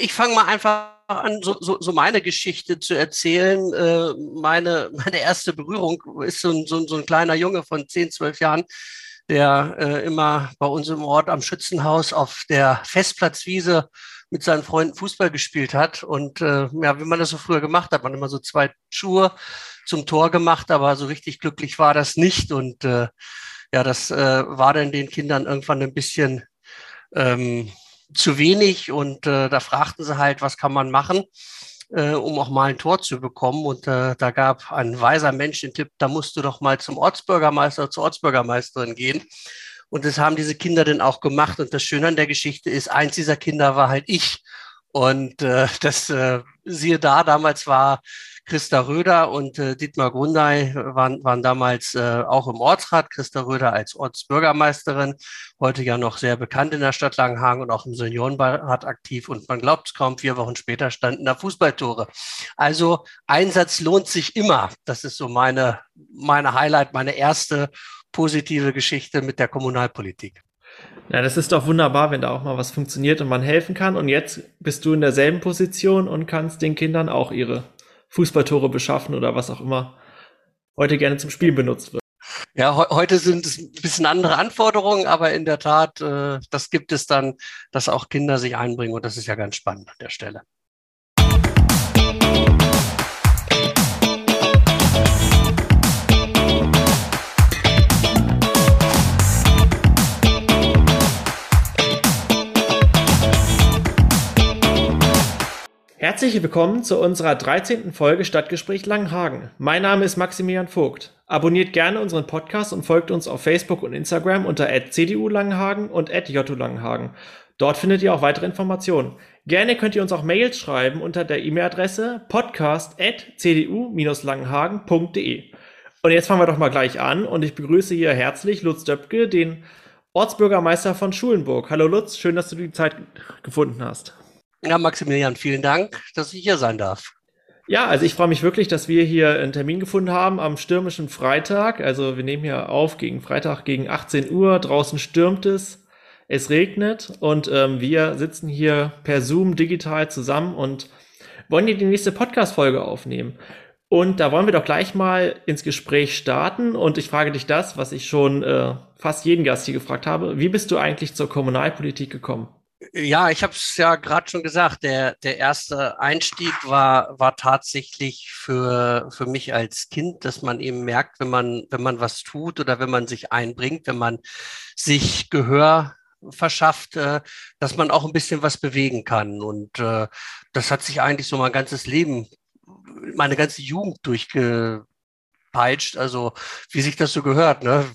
Ich fange mal einfach an, so, so, so meine Geschichte zu erzählen. Äh, meine, meine erste Berührung ist so ein, so, so ein kleiner Junge von 10, 12 Jahren, der äh, immer bei uns im Ort am Schützenhaus auf der Festplatzwiese mit seinen Freunden Fußball gespielt hat. Und äh, ja, wie man das so früher gemacht hat, man immer so zwei Schuhe zum Tor gemacht, aber so richtig glücklich war das nicht. Und äh, ja, das äh, war dann den Kindern irgendwann ein bisschen ähm, zu wenig und äh, da fragten sie halt, was kann man machen, äh, um auch mal ein Tor zu bekommen. Und äh, da gab ein weiser Mensch den Tipp, da musst du doch mal zum Ortsbürgermeister, zur Ortsbürgermeisterin gehen. Und das haben diese Kinder dann auch gemacht. Und das Schöne an der Geschichte ist, eins dieser Kinder war halt ich. Und äh, das, äh, siehe da, damals war Christa Röder und äh, Dietmar Grundei waren, waren damals äh, auch im Ortsrat. Christa Röder als Ortsbürgermeisterin, heute ja noch sehr bekannt in der Stadt Langenhagen und auch im Seniorenbeirat aktiv. Und man glaubt es kaum, vier Wochen später standen da Fußballtore. Also Einsatz lohnt sich immer. Das ist so meine, meine Highlight, meine erste positive Geschichte mit der Kommunalpolitik. Ja, das ist doch wunderbar, wenn da auch mal was funktioniert und man helfen kann. Und jetzt bist du in derselben Position und kannst den Kindern auch ihre Fußballtore beschaffen oder was auch immer heute gerne zum Spiel benutzt wird. Ja, he heute sind es ein bisschen andere Anforderungen, aber in der Tat, äh, das gibt es dann, dass auch Kinder sich einbringen und das ist ja ganz spannend an der Stelle. Herzlich willkommen zu unserer 13. Folge Stadtgespräch Langenhagen. Mein Name ist Maximilian Vogt. Abonniert gerne unseren Podcast und folgt uns auf Facebook und Instagram unter CDU Langenhagen und JU Langenhagen. Dort findet ihr auch weitere Informationen. Gerne könnt ihr uns auch Mails schreiben unter der E-Mail-Adresse podcast.cdu-langenhagen.de. Und jetzt fangen wir doch mal gleich an und ich begrüße hier herzlich Lutz Döpke, den Ortsbürgermeister von Schulenburg. Hallo Lutz, schön, dass du die Zeit gefunden hast. Ja, Maximilian, vielen Dank, dass ich hier sein darf. Ja, also ich freue mich wirklich, dass wir hier einen Termin gefunden haben am stürmischen Freitag. Also wir nehmen hier auf gegen Freitag gegen 18 Uhr. Draußen stürmt es, es regnet und ähm, wir sitzen hier per Zoom digital zusammen und wollen hier die nächste Podcast-Folge aufnehmen. Und da wollen wir doch gleich mal ins Gespräch starten. Und ich frage dich das, was ich schon äh, fast jeden Gast hier gefragt habe. Wie bist du eigentlich zur Kommunalpolitik gekommen? Ja, ich habe es ja gerade schon gesagt. Der, der erste Einstieg war, war tatsächlich für, für mich als Kind, dass man eben merkt, wenn man, wenn man was tut oder wenn man sich einbringt, wenn man sich Gehör verschafft, äh, dass man auch ein bisschen was bewegen kann. Und äh, das hat sich eigentlich so mein ganzes Leben, meine ganze Jugend durchge, peitscht, also wie sich das so gehört, ne?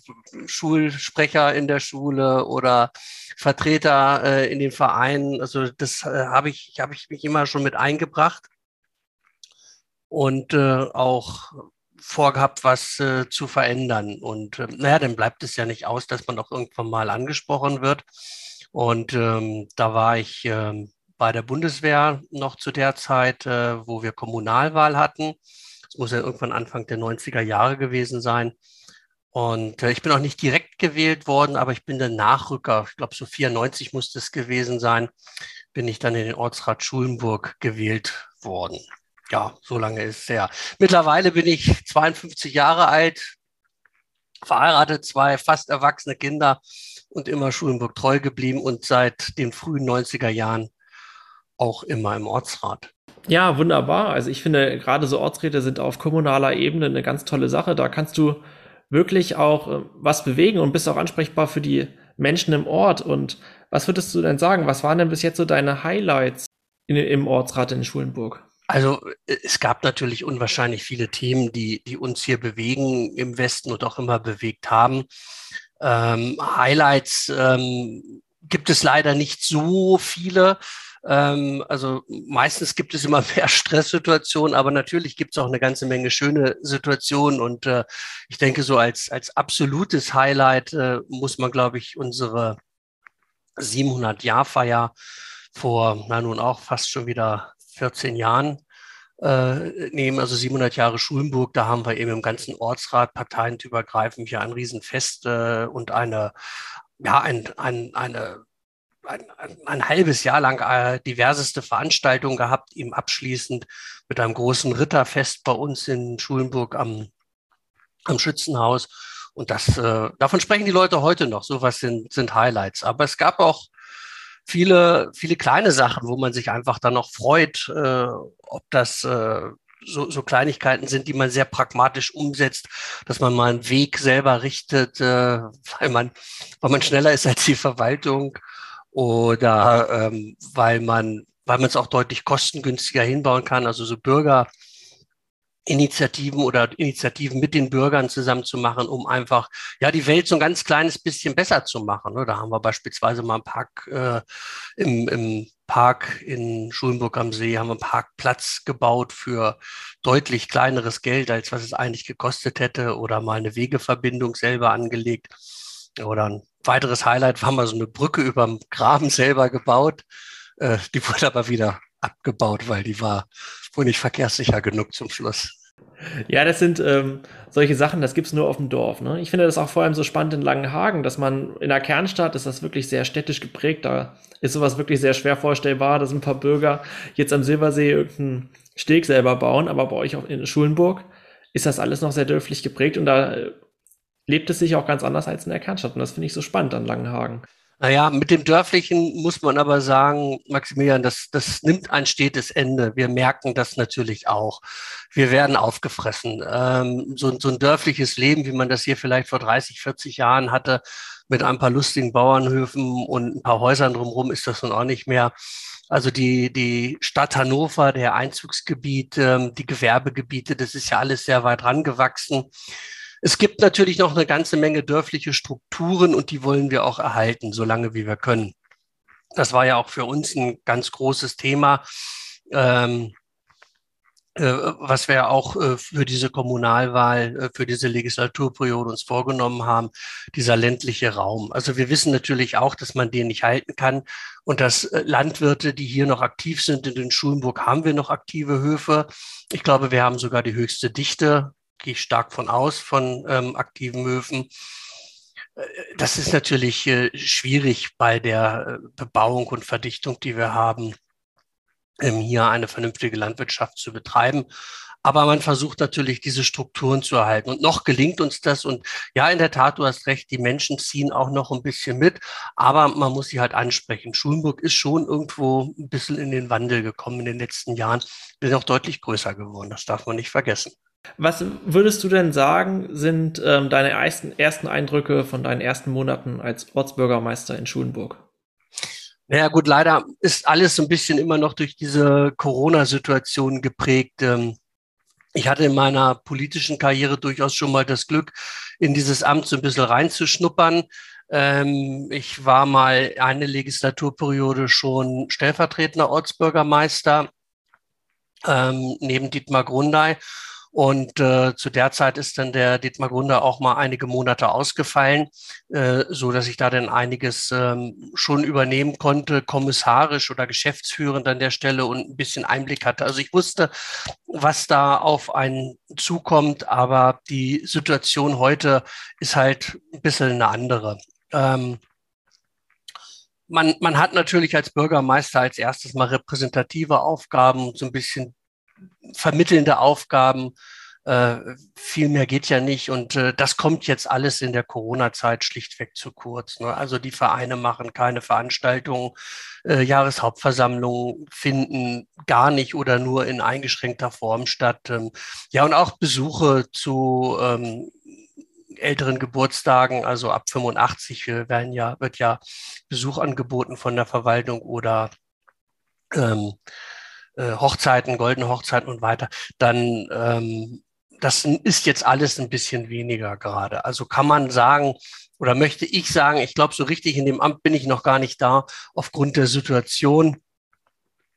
Schulsprecher in der Schule oder Vertreter äh, in den Vereinen. Also das äh, habe ich, habe ich mich immer schon mit eingebracht und äh, auch vorgehabt, was äh, zu verändern. Und äh, naja, dann bleibt es ja nicht aus, dass man auch irgendwann mal angesprochen wird. Und ähm, da war ich äh, bei der Bundeswehr noch zu der Zeit, äh, wo wir Kommunalwahl hatten. Muss ja irgendwann Anfang der 90er Jahre gewesen sein. Und äh, ich bin auch nicht direkt gewählt worden, aber ich bin der Nachrücker. Ich glaube, so 94 muss das gewesen sein. Bin ich dann in den Ortsrat Schulenburg gewählt worden. Ja, so lange ist es her. Mittlerweile bin ich 52 Jahre alt, verheiratet, zwei fast erwachsene Kinder und immer Schulenburg treu geblieben und seit den frühen 90er Jahren auch immer im Ortsrat. Ja, wunderbar. Also ich finde, gerade so Ortsräte sind auf kommunaler Ebene eine ganz tolle Sache. Da kannst du wirklich auch äh, was bewegen und bist auch ansprechbar für die Menschen im Ort. Und was würdest du denn sagen? Was waren denn bis jetzt so deine Highlights in, im Ortsrat in Schulenburg? Also äh, es gab natürlich unwahrscheinlich viele Themen, die, die uns hier bewegen im Westen und auch immer bewegt haben. Ähm, Highlights ähm, gibt es leider nicht so viele. Ähm, also meistens gibt es immer mehr Stresssituationen, aber natürlich gibt es auch eine ganze Menge schöne Situationen. Und äh, ich denke, so als, als absolutes Highlight äh, muss man, glaube ich, unsere 700-Jahr-Feier vor, na nun auch fast schon wieder 14 Jahren äh, nehmen, also 700 Jahre Schulenburg, da haben wir eben im ganzen Ortsrat parteienübergreifend hier ein Riesenfest äh, und eine, ja, ein, ein, eine ein, ein, halbes Jahr lang äh, diverseste Veranstaltungen gehabt, eben abschließend mit einem großen Ritterfest bei uns in Schulenburg am, am Schützenhaus. Und das, äh, davon sprechen die Leute heute noch. Sowas sind, sind Highlights. Aber es gab auch viele, viele kleine Sachen, wo man sich einfach dann noch freut, äh, ob das äh, so, so Kleinigkeiten sind, die man sehr pragmatisch umsetzt, dass man mal einen Weg selber richtet, äh, weil man, weil man schneller ist als die Verwaltung oder ähm, weil man, weil man es auch deutlich kostengünstiger hinbauen kann. Also so Bürger Initiativen oder Initiativen mit den Bürgern zusammen zu machen, um einfach ja die Welt so ein ganz kleines bisschen besser zu machen. Ne? Da haben wir beispielsweise mal einen Park äh, im, im Park in Schulenburg am See, haben wir einen Parkplatz gebaut für deutlich kleineres Geld, als was es eigentlich gekostet hätte, oder mal eine Wegeverbindung selber angelegt. Oder ein weiteres Highlight war mal so eine Brücke über dem Graben selber gebaut. Äh, die wurde aber wieder abgebaut, weil die war wohl nicht verkehrssicher genug zum Schluss. Ja, das sind ähm, solche Sachen, das gibt es nur auf dem Dorf. Ne? Ich finde das auch vor allem so spannend in Langenhagen, dass man in der Kernstadt ist das wirklich sehr städtisch geprägt. Da ist sowas wirklich sehr schwer vorstellbar, dass ein paar Bürger jetzt am Silbersee irgendeinen Steg selber bauen, aber bei euch auch in Schulenburg ist das alles noch sehr dörflich geprägt und da äh, lebt es sich auch ganz anders als in der Kernstadt. Und das finde ich so spannend an Langenhagen. Naja, mit dem Dörflichen muss man aber sagen, Maximilian, das, das nimmt ein stetes Ende. Wir merken das natürlich auch. Wir werden aufgefressen. Ähm, so, so ein dörfliches Leben, wie man das hier vielleicht vor 30, 40 Jahren hatte, mit ein paar lustigen Bauernhöfen und ein paar Häusern drumherum, ist das nun auch nicht mehr. Also die, die Stadt Hannover, der Einzugsgebiet, ähm, die Gewerbegebiete, das ist ja alles sehr weit rangewachsen. Es gibt natürlich noch eine ganze Menge dörfliche Strukturen und die wollen wir auch erhalten, solange wie wir können. Das war ja auch für uns ein ganz großes Thema, ähm, äh, was wir auch äh, für diese Kommunalwahl, äh, für diese Legislaturperiode uns vorgenommen haben, dieser ländliche Raum. Also wir wissen natürlich auch, dass man den nicht halten kann und dass Landwirte, die hier noch aktiv sind, in den Schulenburg haben wir noch aktive Höfe. Ich glaube, wir haben sogar die höchste Dichte gehe ich stark von aus, von ähm, aktiven Höfen. Äh, das ist natürlich äh, schwierig bei der äh, Bebauung und Verdichtung, die wir haben, ähm, hier eine vernünftige Landwirtschaft zu betreiben. Aber man versucht natürlich, diese Strukturen zu erhalten. Und noch gelingt uns das. Und ja, in der Tat, du hast recht, die Menschen ziehen auch noch ein bisschen mit. Aber man muss sie halt ansprechen. Schulenburg ist schon irgendwo ein bisschen in den Wandel gekommen in den letzten Jahren. Wir sind auch deutlich größer geworden. Das darf man nicht vergessen. Was würdest du denn sagen, sind ähm, deine ersten, ersten Eindrücke von deinen ersten Monaten als Ortsbürgermeister in Schulenburg? Naja gut, leider ist alles so ein bisschen immer noch durch diese Corona-Situation geprägt. Ähm, ich hatte in meiner politischen Karriere durchaus schon mal das Glück, in dieses Amt so ein bisschen reinzuschnuppern. Ähm, ich war mal eine Legislaturperiode schon stellvertretender Ortsbürgermeister ähm, neben Dietmar Grundei und äh, zu der Zeit ist dann der Dietmar Grunder auch mal einige Monate ausgefallen, äh, so dass ich da dann einiges ähm, schon übernehmen konnte, kommissarisch oder geschäftsführend an der Stelle und ein bisschen Einblick hatte. Also ich wusste, was da auf einen zukommt, aber die Situation heute ist halt ein bisschen eine andere. Ähm, man, man hat natürlich als Bürgermeister als erstes mal repräsentative Aufgaben, so ein bisschen vermittelnde Aufgaben. Äh, viel mehr geht ja nicht. Und äh, das kommt jetzt alles in der Corona-Zeit schlichtweg zu kurz. Ne? Also die Vereine machen keine Veranstaltungen, äh, Jahreshauptversammlungen finden gar nicht oder nur in eingeschränkter Form statt. Ähm, ja, und auch Besuche zu ähm, älteren Geburtstagen, also ab 85 werden ja, wird ja Besuch angeboten von der Verwaltung oder ähm, äh, Hochzeiten, goldene Hochzeiten und weiter, dann ähm, das ist jetzt alles ein bisschen weniger gerade. Also kann man sagen, oder möchte ich sagen, ich glaube, so richtig in dem Amt bin ich noch gar nicht da, aufgrund der Situation,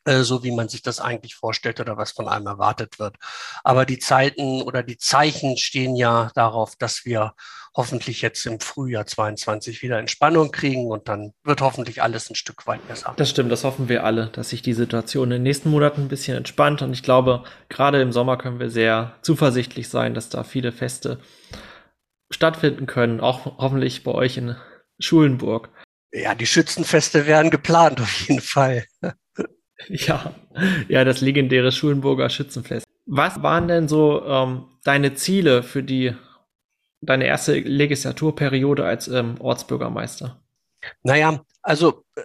so wie man sich das eigentlich vorstellt oder was von einem erwartet wird. Aber die Zeiten oder die Zeichen stehen ja darauf, dass wir hoffentlich jetzt im Frühjahr 22 wieder Entspannung kriegen und dann wird hoffentlich alles ein Stück weit besser. Das stimmt, das hoffen wir alle, dass sich die Situation in den nächsten Monaten ein bisschen entspannt und ich glaube, gerade im Sommer können wir sehr zuversichtlich sein, dass da viele Feste stattfinden können, auch hoffentlich bei euch in Schulenburg. Ja, die Schützenfeste werden geplant auf jeden Fall. Ja, ja, das legendäre Schulenburger Schützenfest. Was waren denn so ähm, deine Ziele für die deine erste Legislaturperiode als ähm, Ortsbürgermeister? Naja, also äh,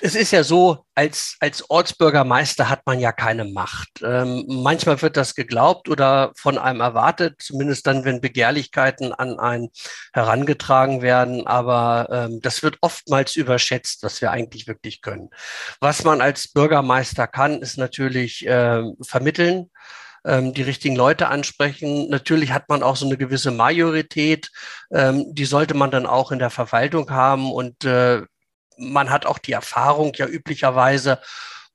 es ist ja so, als, als Ortsbürgermeister hat man ja keine Macht. Ähm, manchmal wird das geglaubt oder von einem erwartet, zumindest dann, wenn Begehrlichkeiten an einen herangetragen werden. Aber ähm, das wird oftmals überschätzt, was wir eigentlich wirklich können. Was man als Bürgermeister kann, ist natürlich äh, vermitteln ähm, die richtigen Leute ansprechen. Natürlich hat man auch so eine gewisse Majorität, ähm, die sollte man dann auch in der Verwaltung haben und äh, man hat auch die Erfahrung ja üblicherweise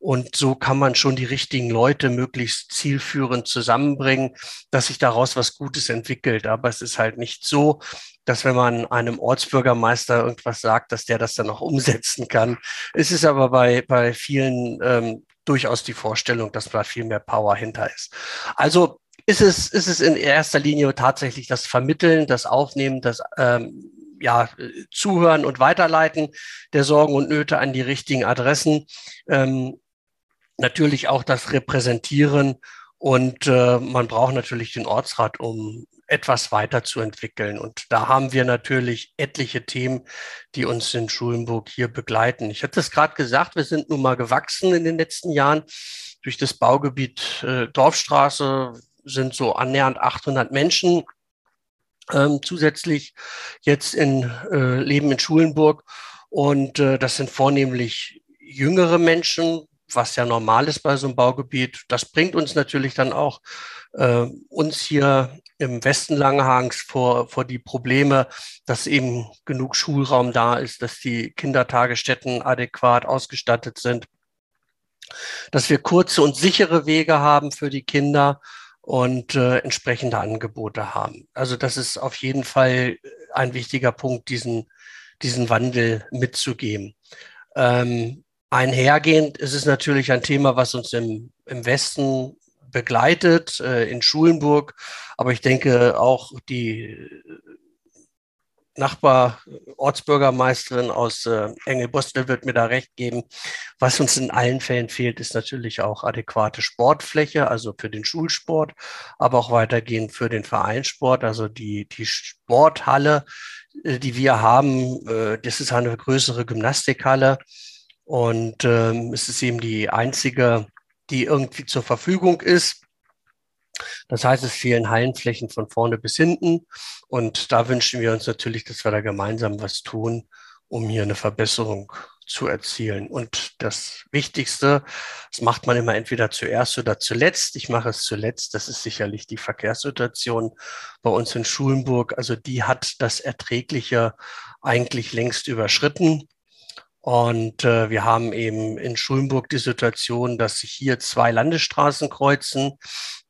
und so kann man schon die richtigen Leute möglichst zielführend zusammenbringen, dass sich daraus was Gutes entwickelt. Aber es ist halt nicht so, dass wenn man einem Ortsbürgermeister irgendwas sagt, dass der das dann auch umsetzen kann. Es ist aber bei, bei vielen ähm, durchaus die Vorstellung, dass da viel mehr Power hinter ist. Also ist es, ist es in erster Linie tatsächlich das Vermitteln, das Aufnehmen, das ähm, ja, Zuhören und Weiterleiten der Sorgen und Nöte an die richtigen Adressen. Ähm, natürlich auch das Repräsentieren und äh, man braucht natürlich den Ortsrat, um etwas weiterzuentwickeln. Und da haben wir natürlich etliche Themen, die uns in Schulenburg hier begleiten. Ich hatte es gerade gesagt, wir sind nun mal gewachsen in den letzten Jahren. Durch das Baugebiet äh, Dorfstraße sind so annähernd 800 Menschen ähm, zusätzlich jetzt in äh, leben in Schulenburg. Und äh, das sind vornehmlich jüngere Menschen, was ja normal ist bei so einem Baugebiet. Das bringt uns natürlich dann auch äh, uns hier im Westen Langenhagens vor, vor die Probleme, dass eben genug Schulraum da ist, dass die Kindertagesstätten adäquat ausgestattet sind, dass wir kurze und sichere Wege haben für die Kinder und äh, entsprechende Angebote haben. Also das ist auf jeden Fall ein wichtiger Punkt, diesen, diesen Wandel mitzugeben. Ähm, einhergehend ist es natürlich ein Thema, was uns im, im Westen begleitet, äh, in Schulenburg. Aber ich denke auch die Nachbar-Ortsbürgermeisterin aus äh, Engelbostel wird mir da recht geben. Was uns in allen Fällen fehlt, ist natürlich auch adäquate Sportfläche, also für den Schulsport, aber auch weitergehend für den Vereinssport. Also die, die Sporthalle, äh, die wir haben, äh, das ist eine größere Gymnastikhalle und ähm, es ist eben die einzige, die irgendwie zur Verfügung ist. Das heißt, es fehlen Hallenflächen von vorne bis hinten. Und da wünschen wir uns natürlich, dass wir da gemeinsam was tun, um hier eine Verbesserung zu erzielen. Und das Wichtigste, das macht man immer entweder zuerst oder zuletzt. Ich mache es zuletzt. Das ist sicherlich die Verkehrssituation bei uns in Schulenburg. Also die hat das Erträgliche eigentlich längst überschritten. Und äh, wir haben eben in Schulenburg die Situation, dass sich hier zwei Landesstraßen kreuzen.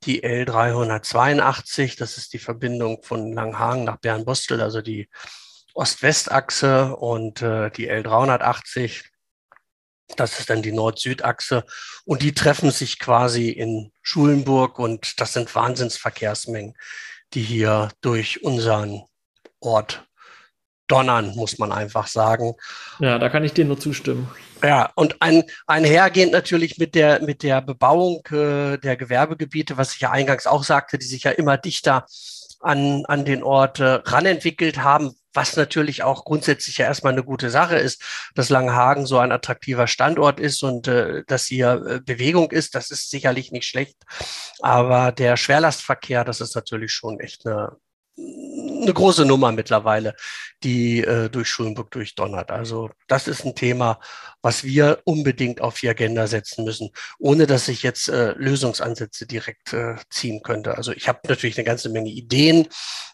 Die L382, das ist die Verbindung von Langhagen nach Bernbostel, also die Ost-West-Achse und äh, die L380, das ist dann die Nord-Süd-Achse. Und die treffen sich quasi in Schulenburg und das sind Wahnsinnsverkehrsmengen, die hier durch unseren Ort donnern, muss man einfach sagen. Ja, da kann ich dir nur zustimmen. Ja, und ein, einhergehend natürlich mit der, mit der Bebauung äh, der Gewerbegebiete, was ich ja eingangs auch sagte, die sich ja immer dichter an, an den Ort äh, ranentwickelt haben, was natürlich auch grundsätzlich ja erstmal eine gute Sache ist, dass Langenhagen so ein attraktiver Standort ist und äh, dass hier äh, Bewegung ist, das ist sicherlich nicht schlecht. Aber der Schwerlastverkehr, das ist natürlich schon echt eine, eine große Nummer mittlerweile, die äh, durch Schulenburg durchdonnert. Also das ist ein Thema, was wir unbedingt auf die Agenda setzen müssen, ohne dass ich jetzt äh, Lösungsansätze direkt äh, ziehen könnte. Also ich habe natürlich eine ganze Menge Ideen,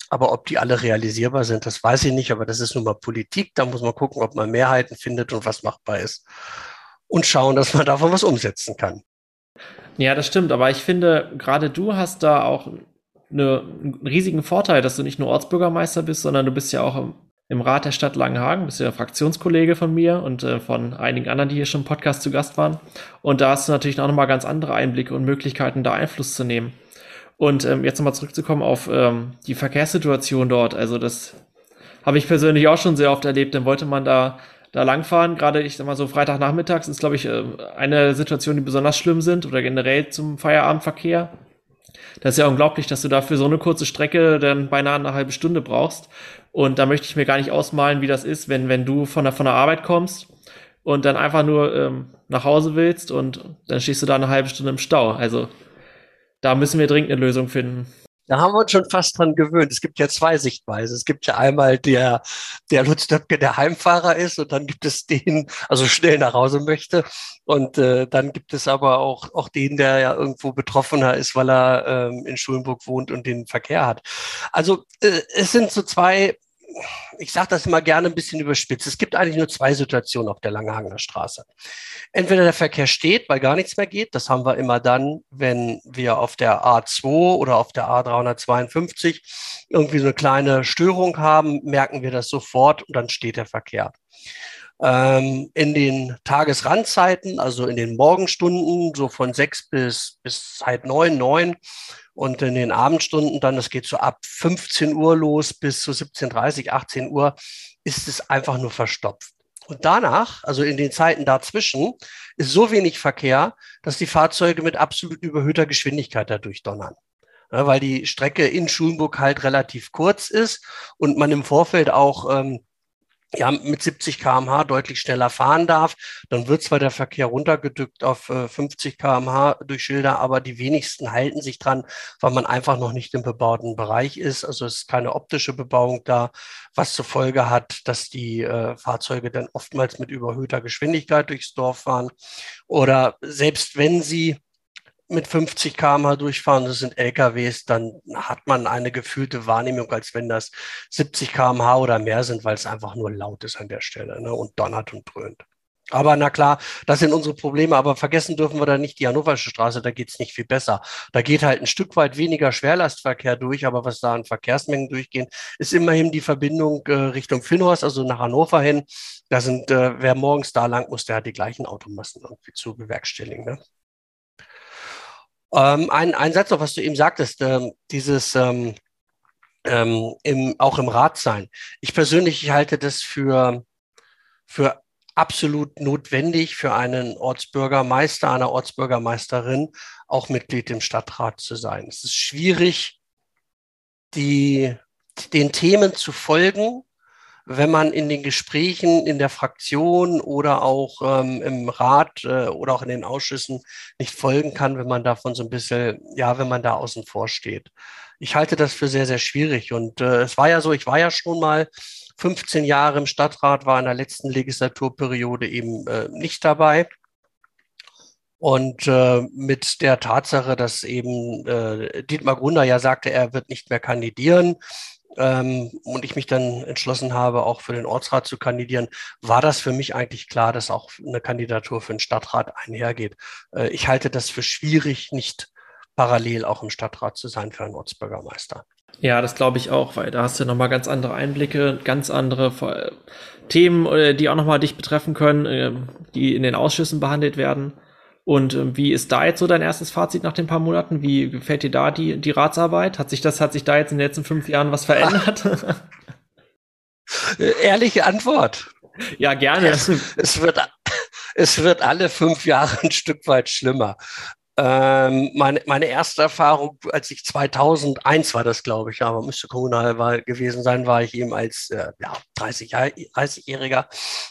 aber ob die alle realisierbar sind, das weiß ich nicht. Aber das ist nun mal Politik. Da muss man gucken, ob man Mehrheiten findet und was machbar ist. Und schauen, dass man davon was umsetzen kann. Ja, das stimmt. Aber ich finde, gerade du hast da auch eine, einen riesigen Vorteil, dass du nicht nur Ortsbürgermeister bist, sondern du bist ja auch im, im Rat der Stadt Langenhagen, bist ja Fraktionskollege von mir und äh, von einigen anderen, die hier schon im Podcast zu Gast waren. Und da hast du natürlich auch nochmal ganz andere Einblicke und Möglichkeiten, da Einfluss zu nehmen. Und ähm, jetzt nochmal zurückzukommen auf ähm, die Verkehrssituation dort. Also das habe ich persönlich auch schon sehr oft erlebt. Dann wollte man da da langfahren. Gerade, ich sag mal so, Freitagnachmittags ist, glaube ich, äh, eine Situation, die besonders schlimm sind oder generell zum Feierabendverkehr. Das ist ja unglaublich, dass du dafür so eine kurze Strecke dann beinahe eine halbe Stunde brauchst. Und da möchte ich mir gar nicht ausmalen, wie das ist, wenn, wenn du von der, von der Arbeit kommst und dann einfach nur ähm, nach Hause willst und dann stehst du da eine halbe Stunde im Stau. Also da müssen wir dringend eine Lösung finden. Da haben wir uns schon fast dran gewöhnt. Es gibt ja zwei Sichtweisen. Es gibt ja einmal der, der Lutz Döpke, der Heimfahrer ist, und dann gibt es den, also schnell nach Hause möchte. Und äh, dann gibt es aber auch, auch den, der ja irgendwo betroffener ist, weil er ähm, in Schulenburg wohnt und den Verkehr hat. Also äh, es sind so zwei ich sage das immer gerne ein bisschen überspitzt. Es gibt eigentlich nur zwei Situationen auf der Langehagener Straße. Entweder der Verkehr steht, weil gar nichts mehr geht. Das haben wir immer dann, wenn wir auf der A2 oder auf der A352 irgendwie so eine kleine Störung haben, merken wir das sofort und dann steht der Verkehr. Ähm, in den Tagesrandzeiten, also in den Morgenstunden, so von sechs bis, bis halb neun, neun, und in den Abendstunden dann, das geht so ab 15 Uhr los bis zu 17.30, 18 Uhr, ist es einfach nur verstopft. Und danach, also in den Zeiten dazwischen, ist so wenig Verkehr, dass die Fahrzeuge mit absolut überhöhter Geschwindigkeit dadurch donnern. Ja, weil die Strecke in Schulenburg halt relativ kurz ist und man im Vorfeld auch ähm, ja, mit 70 kmh deutlich schneller fahren darf, dann wird zwar der Verkehr runtergedrückt auf äh, 50 kmh durch Schilder, aber die wenigsten halten sich dran, weil man einfach noch nicht im bebauten Bereich ist. Also es ist keine optische Bebauung da, was zur Folge hat, dass die äh, Fahrzeuge dann oftmals mit überhöhter Geschwindigkeit durchs Dorf fahren. Oder selbst wenn sie mit 50 km/h durchfahren, das sind LKWs, dann hat man eine gefühlte Wahrnehmung, als wenn das 70 km/h oder mehr sind, weil es einfach nur laut ist an der Stelle ne, und donnert und dröhnt. Aber na klar, das sind unsere Probleme, aber vergessen dürfen wir da nicht die Hannoversche Straße, da geht's nicht viel besser. Da geht halt ein Stück weit weniger Schwerlastverkehr durch, aber was da an Verkehrsmengen durchgehen, ist immerhin die Verbindung äh, Richtung Finnhorst, also nach Hannover hin. Da sind, äh, wer morgens da lang muss, der hat die gleichen Automassen irgendwie zu bewerkstelligen. Ne? Ähm, ein, ein Satz noch, was du eben sagtest, ähm, dieses ähm, ähm, im, auch im Rat sein. Ich persönlich halte das für, für absolut notwendig für einen Ortsbürgermeister, eine Ortsbürgermeisterin, auch Mitglied im Stadtrat zu sein. Es ist schwierig, die, den Themen zu folgen, wenn man in den Gesprächen in der Fraktion oder auch ähm, im Rat äh, oder auch in den Ausschüssen nicht folgen kann, wenn man davon so ein bisschen, ja, wenn man da außen vor steht. Ich halte das für sehr, sehr schwierig. Und äh, es war ja so, ich war ja schon mal 15 Jahre im Stadtrat, war in der letzten Legislaturperiode eben äh, nicht dabei. Und äh, mit der Tatsache, dass eben äh, Dietmar Grunder ja sagte, er wird nicht mehr kandidieren, ähm, und ich mich dann entschlossen habe, auch für den Ortsrat zu kandidieren, war das für mich eigentlich klar, dass auch eine Kandidatur für den Stadtrat einhergeht. Äh, ich halte das für schwierig, nicht parallel auch im Stadtrat zu sein für einen Ortsbürgermeister. Ja, das glaube ich auch, weil da hast du nochmal ganz andere Einblicke, ganz andere äh, Themen, äh, die auch nochmal dich betreffen können, äh, die in den Ausschüssen behandelt werden. Und äh, wie ist da jetzt so dein erstes Fazit nach den paar Monaten? Wie gefällt dir da die, die Ratsarbeit? Hat sich das, hat sich da jetzt in den letzten fünf Jahren was verändert? Ehrliche Antwort. Ja, gerne. Es, es, wird, es wird alle fünf Jahre ein Stück weit schlimmer. Ähm, meine, meine erste Erfahrung, als ich 2001 war das, glaube ich, aber müsste kommunal war, gewesen sein, war ich eben als äh, ja, 30, 30-Jähriger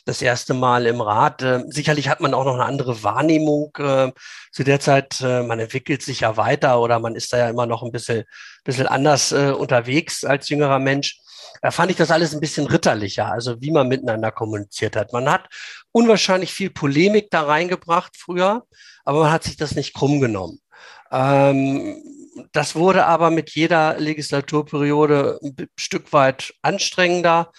das erste Mal im Rat. Äh, sicherlich hat man auch noch eine andere Wahrnehmung äh, zu der Zeit. Äh, man entwickelt sich ja weiter oder man ist da ja immer noch ein bisschen, bisschen anders äh, unterwegs als jüngerer Mensch. Da fand ich das alles ein bisschen ritterlicher, also wie man miteinander kommuniziert hat. Man hat unwahrscheinlich viel Polemik da reingebracht früher aber man hat sich das nicht krumm genommen. Ähm, das wurde aber mit jeder Legislaturperiode ein Stück weit anstrengender.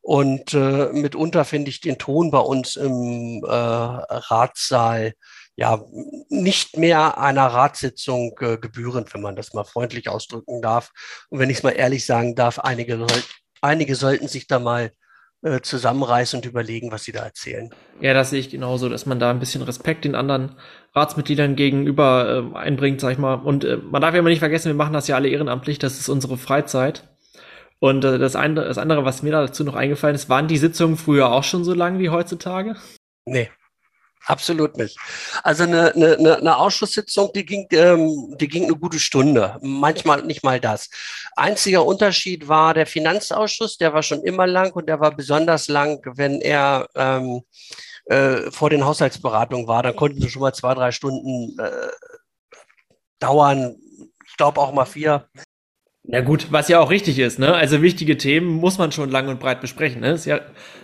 Und äh, mitunter finde ich den Ton bei uns im äh, Ratssaal ja nicht mehr einer Ratssitzung äh, gebührend, wenn man das mal freundlich ausdrücken darf. Und wenn ich es mal ehrlich sagen darf, einige, einige sollten sich da mal äh, zusammenreißen und überlegen, was sie da erzählen. Ja, das sehe ich genauso, dass man da ein bisschen Respekt den anderen Ratsmitgliedern gegenüber äh, einbringt, sag ich mal. Und äh, man darf ja immer nicht vergessen, wir machen das ja alle ehrenamtlich, das ist unsere Freizeit. Und äh, das, eine, das andere, was mir dazu noch eingefallen ist, waren die Sitzungen früher auch schon so lang wie heutzutage? Nee, Absolut nicht. Also eine, eine, eine Ausschusssitzung, die ging, ähm, die ging eine gute Stunde, manchmal nicht mal das. Einziger Unterschied war der Finanzausschuss, der war schon immer lang und der war besonders lang, wenn er ähm, äh, vor den Haushaltsberatungen war. Dann konnten sie schon mal zwei, drei Stunden äh, dauern. Ich glaube auch mal vier. Na gut, was ja auch richtig ist, ne? Also wichtige Themen muss man schon lang und breit besprechen, ne? Ist ja,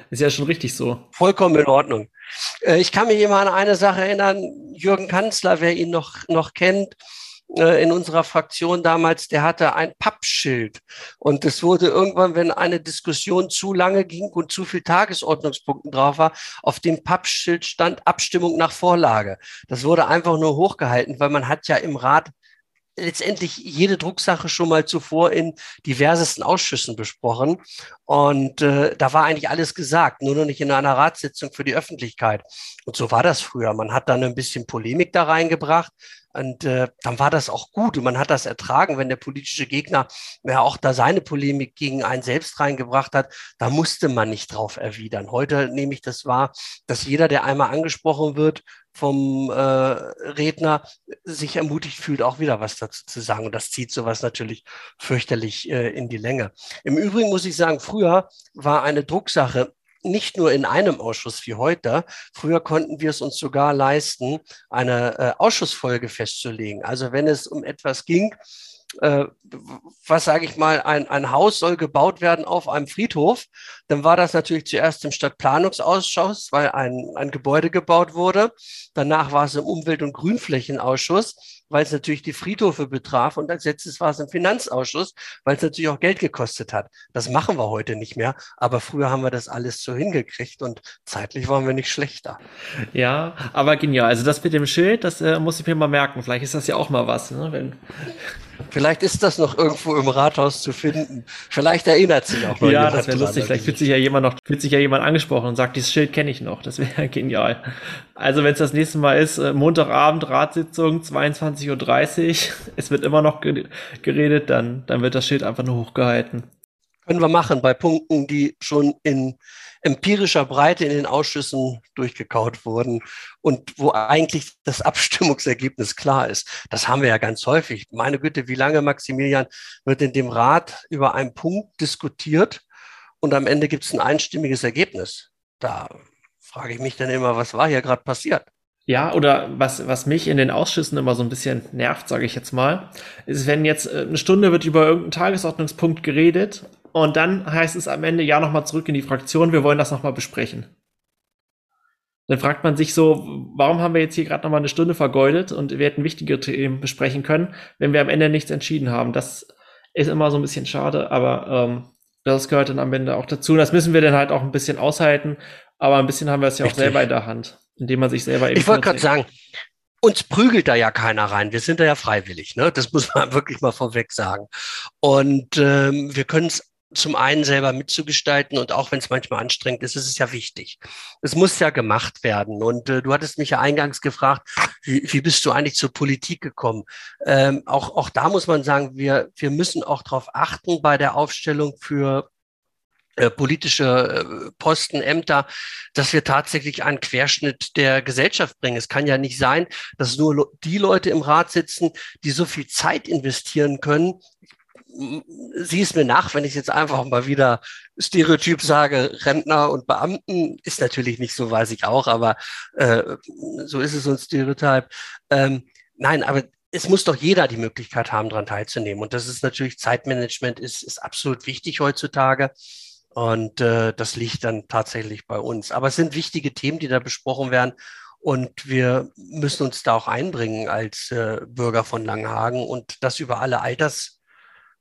ist ja schon richtig so. Vollkommen in Ordnung. Äh, ich kann mich immer an eine Sache erinnern. Jürgen Kanzler, wer ihn noch, noch kennt, äh, in unserer Fraktion damals, der hatte ein Pappschild. Und es wurde irgendwann, wenn eine Diskussion zu lange ging und zu viel Tagesordnungspunkten drauf war, auf dem Pappschild stand Abstimmung nach Vorlage. Das wurde einfach nur hochgehalten, weil man hat ja im Rat letztendlich jede Drucksache schon mal zuvor in diversesten Ausschüssen besprochen. Und äh, da war eigentlich alles gesagt, nur noch nicht in einer Ratssitzung für die Öffentlichkeit. Und so war das früher. Man hat dann ein bisschen Polemik da reingebracht. Und äh, dann war das auch gut und man hat das ertragen, wenn der politische Gegner ja auch da seine Polemik gegen einen selbst reingebracht hat. Da musste man nicht drauf erwidern. Heute nehme ich das wahr, dass jeder, der einmal angesprochen wird, vom äh, Redner sich ermutigt fühlt, auch wieder was dazu zu sagen. Und das zieht sowas natürlich fürchterlich äh, in die Länge. Im Übrigen muss ich sagen, früher war eine Drucksache nicht nur in einem Ausschuss wie heute. Früher konnten wir es uns sogar leisten, eine äh, Ausschussfolge festzulegen. Also wenn es um etwas ging, äh, was sage ich mal, ein, ein Haus soll gebaut werden auf einem Friedhof, dann war das natürlich zuerst im Stadtplanungsausschuss, weil ein, ein Gebäude gebaut wurde. Danach war es im Umwelt- und Grünflächenausschuss, weil es natürlich die Friedhofe betraf. Und als letztes war es im Finanzausschuss, weil es natürlich auch Geld gekostet hat. Das machen wir heute nicht mehr. Aber früher haben wir das alles so hingekriegt und zeitlich waren wir nicht schlechter. Ja, aber genial. Also das mit dem Schild, das äh, muss ich mir mal merken. Vielleicht ist das ja auch mal was. Ne? Wenn Vielleicht ist das noch irgendwo im Rathaus zu finden. Vielleicht erinnert sich auch noch Ja, das wäre lustig. Vielleicht fühlt sich ja jemand noch, fühlt sich ja jemand angesprochen und sagt, dieses Schild kenne ich noch. Das wäre genial. Also wenn es das nächste Mal ist, äh, Montagabend Ratssitzung, 22.30 Uhr, es wird immer noch geredet, dann, dann wird das Schild einfach nur hochgehalten. Können wir machen bei Punkten, die schon in empirischer Breite in den Ausschüssen durchgekaut wurden und wo eigentlich das Abstimmungsergebnis klar ist. Das haben wir ja ganz häufig. Meine Güte, wie lange, Maximilian, wird in dem Rat über einen Punkt diskutiert und am Ende gibt es ein einstimmiges Ergebnis? Da frage ich mich dann immer, was war hier gerade passiert? Ja, oder was, was mich in den Ausschüssen immer so ein bisschen nervt, sage ich jetzt mal, ist, wenn jetzt äh, eine Stunde wird über irgendeinen Tagesordnungspunkt geredet und dann heißt es am Ende, ja, nochmal zurück in die Fraktion, wir wollen das nochmal besprechen. Dann fragt man sich so, warum haben wir jetzt hier gerade nochmal eine Stunde vergeudet und wir hätten wichtige Themen besprechen können, wenn wir am Ende nichts entschieden haben. Das ist immer so ein bisschen schade, aber ähm, das gehört dann am Ende auch dazu. Und das müssen wir dann halt auch ein bisschen aushalten, aber ein bisschen haben wir es ja auch Richtig. selber in der Hand, indem man sich selber eben. Ich wollte gerade sagen, uns prügelt da ja keiner rein. Wir sind da ja freiwillig. Ne? Das muss man wirklich mal vorweg sagen. Und ähm, wir können es zum einen selber mitzugestalten und auch wenn es manchmal anstrengend ist, ist es ja wichtig. Es muss ja gemacht werden. Und äh, du hattest mich ja eingangs gefragt, wie, wie bist du eigentlich zur Politik gekommen? Ähm, auch, auch da muss man sagen, wir, wir müssen auch darauf achten bei der Aufstellung für äh, politische äh, Posten, Ämter, dass wir tatsächlich einen Querschnitt der Gesellschaft bringen. Es kann ja nicht sein, dass nur die Leute im Rat sitzen, die so viel Zeit investieren können, sieh es mir nach, wenn ich jetzt einfach mal wieder Stereotyp sage, Rentner und Beamten, ist natürlich nicht so, weiß ich auch, aber äh, so ist es so ein Stereotyp. Ähm, nein, aber es muss doch jeder die Möglichkeit haben, daran teilzunehmen. Und das ist natürlich Zeitmanagement, ist, ist absolut wichtig heutzutage. Und äh, das liegt dann tatsächlich bei uns. Aber es sind wichtige Themen, die da besprochen werden. Und wir müssen uns da auch einbringen als äh, Bürger von Langenhagen und das über alle Alters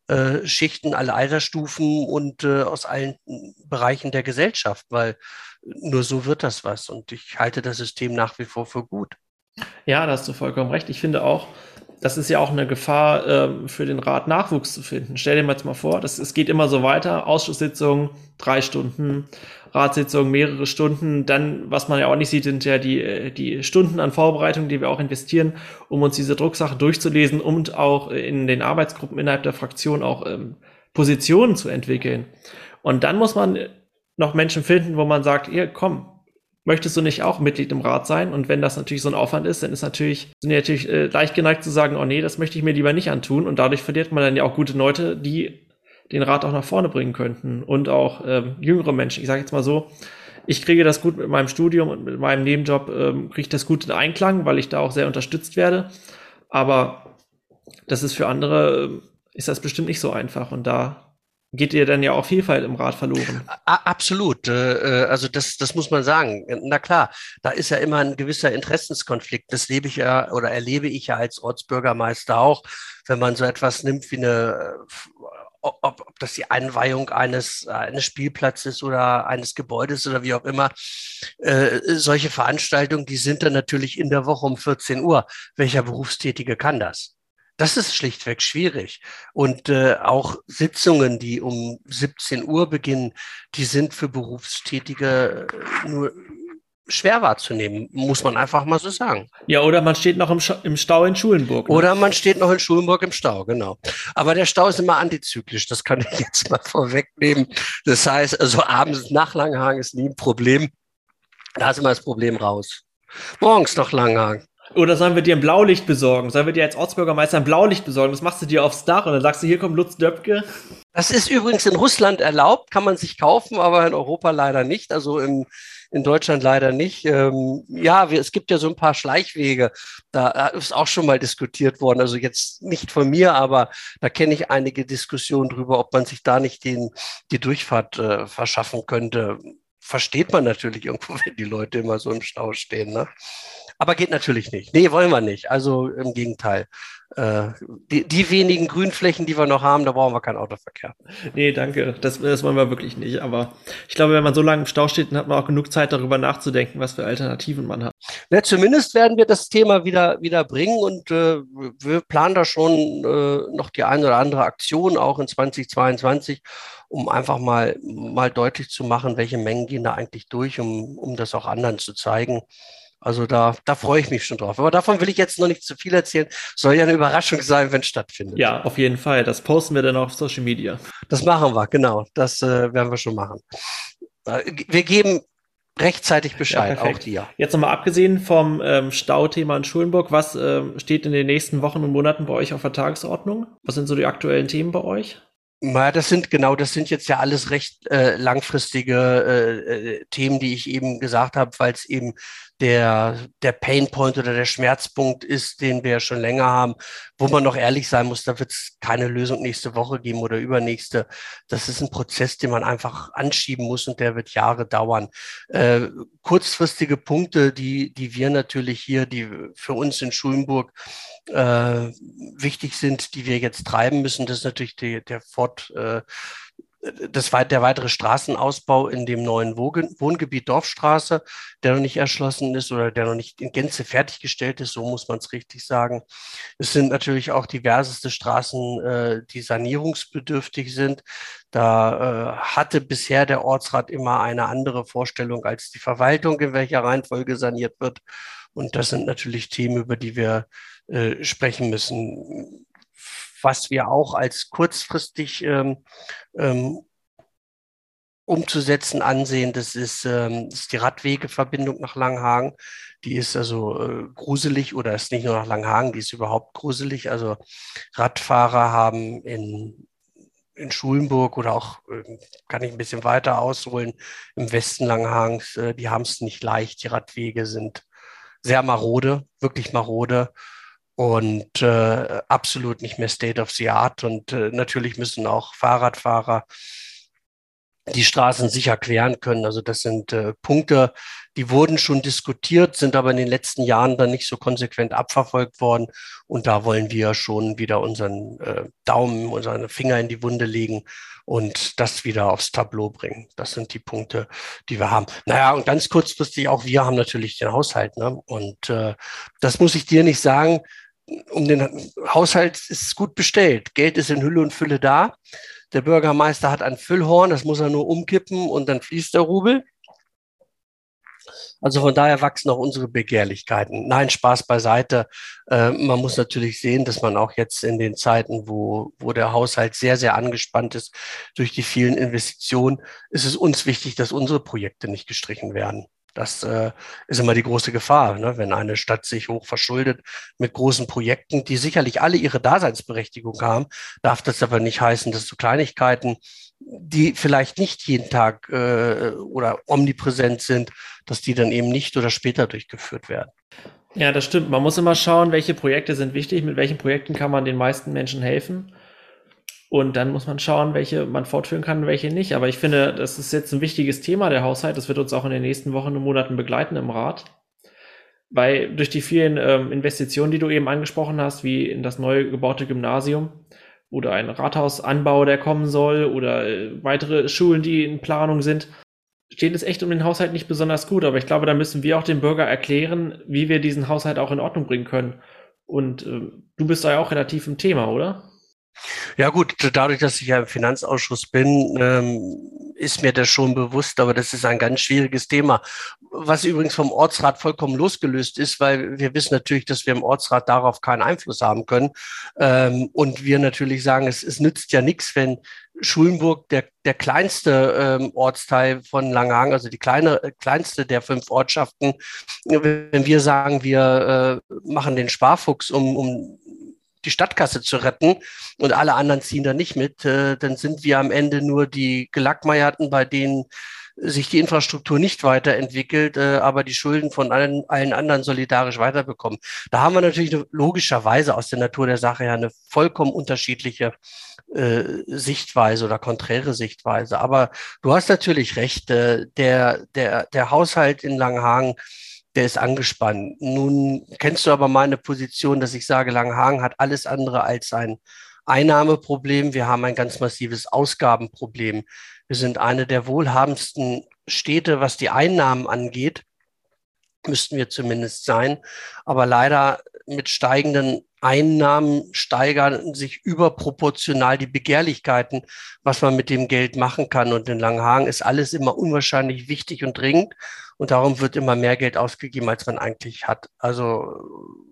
äh, Schichten, alle Altersstufen und äh, aus allen Bereichen der Gesellschaft, weil nur so wird das was. Und ich halte das System nach wie vor für gut. Ja, da hast du vollkommen recht. Ich finde auch, das ist ja auch eine Gefahr ähm, für den Rat, Nachwuchs zu finden. Stell dir mal jetzt mal vor, das, es geht immer so weiter. Ausschusssitzungen, drei Stunden, Ratssitzungen, mehrere Stunden. Dann, was man ja auch nicht sieht, sind ja die, äh, die Stunden an Vorbereitung, die wir auch investieren, um uns diese Drucksache durchzulesen und auch in den Arbeitsgruppen innerhalb der Fraktion auch ähm, Positionen zu entwickeln. Und dann muss man noch Menschen finden, wo man sagt, hier, komm, möchtest du nicht auch Mitglied im Rat sein? Und wenn das natürlich so ein Aufwand ist, dann ist natürlich, sind die natürlich äh, leicht geneigt zu sagen, oh nee, das möchte ich mir lieber nicht antun. Und dadurch verliert man dann ja auch gute Leute, die den Rat auch nach vorne bringen könnten. Und auch ähm, jüngere Menschen. Ich sage jetzt mal so, ich kriege das gut mit meinem Studium und mit meinem Nebenjob, ähm, kriege ich das gut in Einklang, weil ich da auch sehr unterstützt werde. Aber das ist für andere, äh, ist das bestimmt nicht so einfach. Und da geht ihr dann ja auch Vielfalt im Rat verloren. Absolut. Äh, äh, also das, das muss man sagen. Na klar, da ist ja immer ein gewisser Interessenskonflikt. Das lebe ich ja oder erlebe ich ja als Ortsbürgermeister auch, wenn man so etwas nimmt wie eine ob, ob das die Einweihung eines, eines Spielplatzes oder eines Gebäudes oder wie auch immer, äh, solche Veranstaltungen, die sind dann natürlich in der Woche um 14 Uhr. Welcher Berufstätige kann das? Das ist schlichtweg schwierig. Und äh, auch Sitzungen, die um 17 Uhr beginnen, die sind für Berufstätige äh, nur schwer wahrzunehmen, muss man einfach mal so sagen. Ja, oder man steht noch im, im Stau in Schulenburg. Ne? Oder man steht noch in Schulenburg im Stau, genau. Aber der Stau ist immer antizyklisch, das kann ich jetzt mal vorwegnehmen. Das heißt, also abends nach Langhagen ist nie ein Problem. Da ist immer das Problem raus. Morgens noch Langhagen. Oder sollen wir dir ein Blaulicht besorgen? Sollen wir dir als Ortsbürgermeister ein Blaulicht besorgen? Das machst du dir aufs Dach und dann sagst du, hier kommt Lutz Döpke. Das ist übrigens in Russland erlaubt, kann man sich kaufen, aber in Europa leider nicht. Also in, in Deutschland leider nicht. Ähm, ja, es gibt ja so ein paar Schleichwege. Da ist auch schon mal diskutiert worden. Also jetzt nicht von mir, aber da kenne ich einige Diskussionen drüber, ob man sich da nicht den, die Durchfahrt äh, verschaffen könnte. Versteht man natürlich irgendwo, wenn die Leute immer so im Stau stehen. Ne? Aber geht natürlich nicht. Nee, wollen wir nicht. Also im Gegenteil. Äh, die, die wenigen Grünflächen, die wir noch haben, da brauchen wir keinen Autoverkehr. Nee, danke. Das, das wollen wir wirklich nicht. Aber ich glaube, wenn man so lange im Stau steht, dann hat man auch genug Zeit, darüber nachzudenken, was für Alternativen man hat. Ja, zumindest werden wir das Thema wieder, wieder bringen und äh, wir planen da schon äh, noch die eine oder andere Aktion auch in 2022 um einfach mal, mal deutlich zu machen, welche Mengen gehen da eigentlich durch, um, um das auch anderen zu zeigen. Also da, da freue ich mich schon drauf. Aber davon will ich jetzt noch nicht zu viel erzählen. Soll ja eine Überraschung sein, wenn es stattfindet. Ja, auf jeden Fall. Das posten wir dann auf Social Media. Das machen wir, genau. Das äh, werden wir schon machen. Äh, wir geben rechtzeitig Bescheid, ja, auch dir. Jetzt nochmal abgesehen vom ähm, Stauthema in Schulenburg, was ähm, steht in den nächsten Wochen und Monaten bei euch auf der Tagesordnung? Was sind so die aktuellen Themen bei euch? Na, das sind genau, das sind jetzt ja alles recht äh, langfristige äh, äh, Themen, die ich eben gesagt habe, weil es eben der, der Painpoint oder der Schmerzpunkt ist, den wir schon länger haben, wo man noch ehrlich sein muss, da wird es keine Lösung nächste Woche geben oder übernächste. Das ist ein Prozess, den man einfach anschieben muss und der wird Jahre dauern. Äh, kurzfristige Punkte, die, die wir natürlich hier, die für uns in Schulenburg äh, wichtig sind, die wir jetzt treiben müssen, das ist natürlich die, der Fort, äh, das, der weitere Straßenausbau in dem neuen Wohngebiet Dorfstraße, der noch nicht erschlossen ist oder der noch nicht in Gänze fertiggestellt ist, so muss man es richtig sagen. Es sind natürlich auch diverseste Straßen, äh, die sanierungsbedürftig sind. Da äh, hatte bisher der Ortsrat immer eine andere Vorstellung als die Verwaltung, in welcher Reihenfolge saniert wird. Und das sind natürlich Themen, über die wir äh, sprechen müssen was wir auch als kurzfristig ähm, ähm, umzusetzen ansehen, das ist, ähm, ist die Radwegeverbindung nach Langhagen. Die ist also äh, gruselig oder ist nicht nur nach Langhagen, die ist überhaupt gruselig. Also Radfahrer haben in, in Schulenburg oder auch, äh, kann ich ein bisschen weiter ausholen, im Westen Langhagens, äh, die haben es nicht leicht. Die Radwege sind sehr marode, wirklich marode und äh, absolut nicht mehr State of the Art. Und äh, natürlich müssen auch Fahrradfahrer die Straßen sicher queren können. Also das sind äh, Punkte, die wurden schon diskutiert, sind aber in den letzten Jahren dann nicht so konsequent abverfolgt worden. Und da wollen wir schon wieder unseren äh, Daumen, unseren Finger in die Wunde legen und das wieder aufs Tableau bringen. Das sind die Punkte, die wir haben. Naja, und ganz kurzfristig auch wir haben natürlich den Haushalt. Ne? Und äh, das muss ich dir nicht sagen um den Haushalt ist es gut bestellt. Geld ist in Hülle und Fülle da. Der Bürgermeister hat ein Füllhorn, das muss er nur umkippen und dann fließt der Rubel. Also von daher wachsen auch unsere Begehrlichkeiten. Nein, Spaß beiseite. Äh, man muss natürlich sehen, dass man auch jetzt in den Zeiten, wo, wo der Haushalt sehr, sehr angespannt ist durch die vielen Investitionen, ist es uns wichtig, dass unsere Projekte nicht gestrichen werden. Das äh, ist immer die große Gefahr, ne? wenn eine Stadt sich hoch verschuldet mit großen Projekten, die sicherlich alle ihre Daseinsberechtigung haben, darf das aber nicht heißen, dass so Kleinigkeiten, die vielleicht nicht jeden Tag äh, oder omnipräsent sind, dass die dann eben nicht oder später durchgeführt werden. Ja, das stimmt. Man muss immer schauen, welche Projekte sind wichtig, mit welchen Projekten kann man den meisten Menschen helfen. Und dann muss man schauen, welche man fortführen kann welche nicht. Aber ich finde, das ist jetzt ein wichtiges Thema, der Haushalt. Das wird uns auch in den nächsten Wochen und Monaten begleiten im Rat. Weil durch die vielen ähm, Investitionen, die du eben angesprochen hast, wie in das neu gebaute Gymnasium oder ein Rathausanbau, der kommen soll, oder äh, weitere Schulen, die in Planung sind, steht es echt um den Haushalt nicht besonders gut. Aber ich glaube, da müssen wir auch dem Bürger erklären, wie wir diesen Haushalt auch in Ordnung bringen können. Und äh, du bist da ja auch relativ im Thema, oder? Ja gut, dadurch, dass ich ja im Finanzausschuss bin, ähm, ist mir das schon bewusst, aber das ist ein ganz schwieriges Thema, was übrigens vom Ortsrat vollkommen losgelöst ist, weil wir wissen natürlich, dass wir im Ortsrat darauf keinen Einfluss haben können. Ähm, und wir natürlich sagen, es, es nützt ja nichts, wenn Schulenburg der, der kleinste ähm, Ortsteil von Langhagen, also die kleine, kleinste der fünf Ortschaften, wenn wir sagen, wir äh, machen den Sparfuchs, um, um die Stadtkasse zu retten und alle anderen ziehen da nicht mit, äh, dann sind wir am Ende nur die Gelackmeierten, bei denen sich die Infrastruktur nicht weiterentwickelt, äh, aber die Schulden von allen, allen anderen solidarisch weiterbekommen. Da haben wir natürlich logischerweise aus der Natur der Sache ja eine vollkommen unterschiedliche äh, Sichtweise oder konträre Sichtweise. Aber du hast natürlich recht, äh, der, der, der Haushalt in Langhagen der ist angespannt. Nun kennst du aber meine Position, dass ich sage, Langhagen hat alles andere als ein Einnahmeproblem. Wir haben ein ganz massives Ausgabenproblem. Wir sind eine der wohlhabendsten Städte, was die Einnahmen angeht. Müssten wir zumindest sein. Aber leider mit steigenden Einnahmen steigern sich überproportional die Begehrlichkeiten, was man mit dem Geld machen kann. Und in Langhagen ist alles immer unwahrscheinlich wichtig und dringend. Und darum wird immer mehr Geld ausgegeben, als man eigentlich hat. Also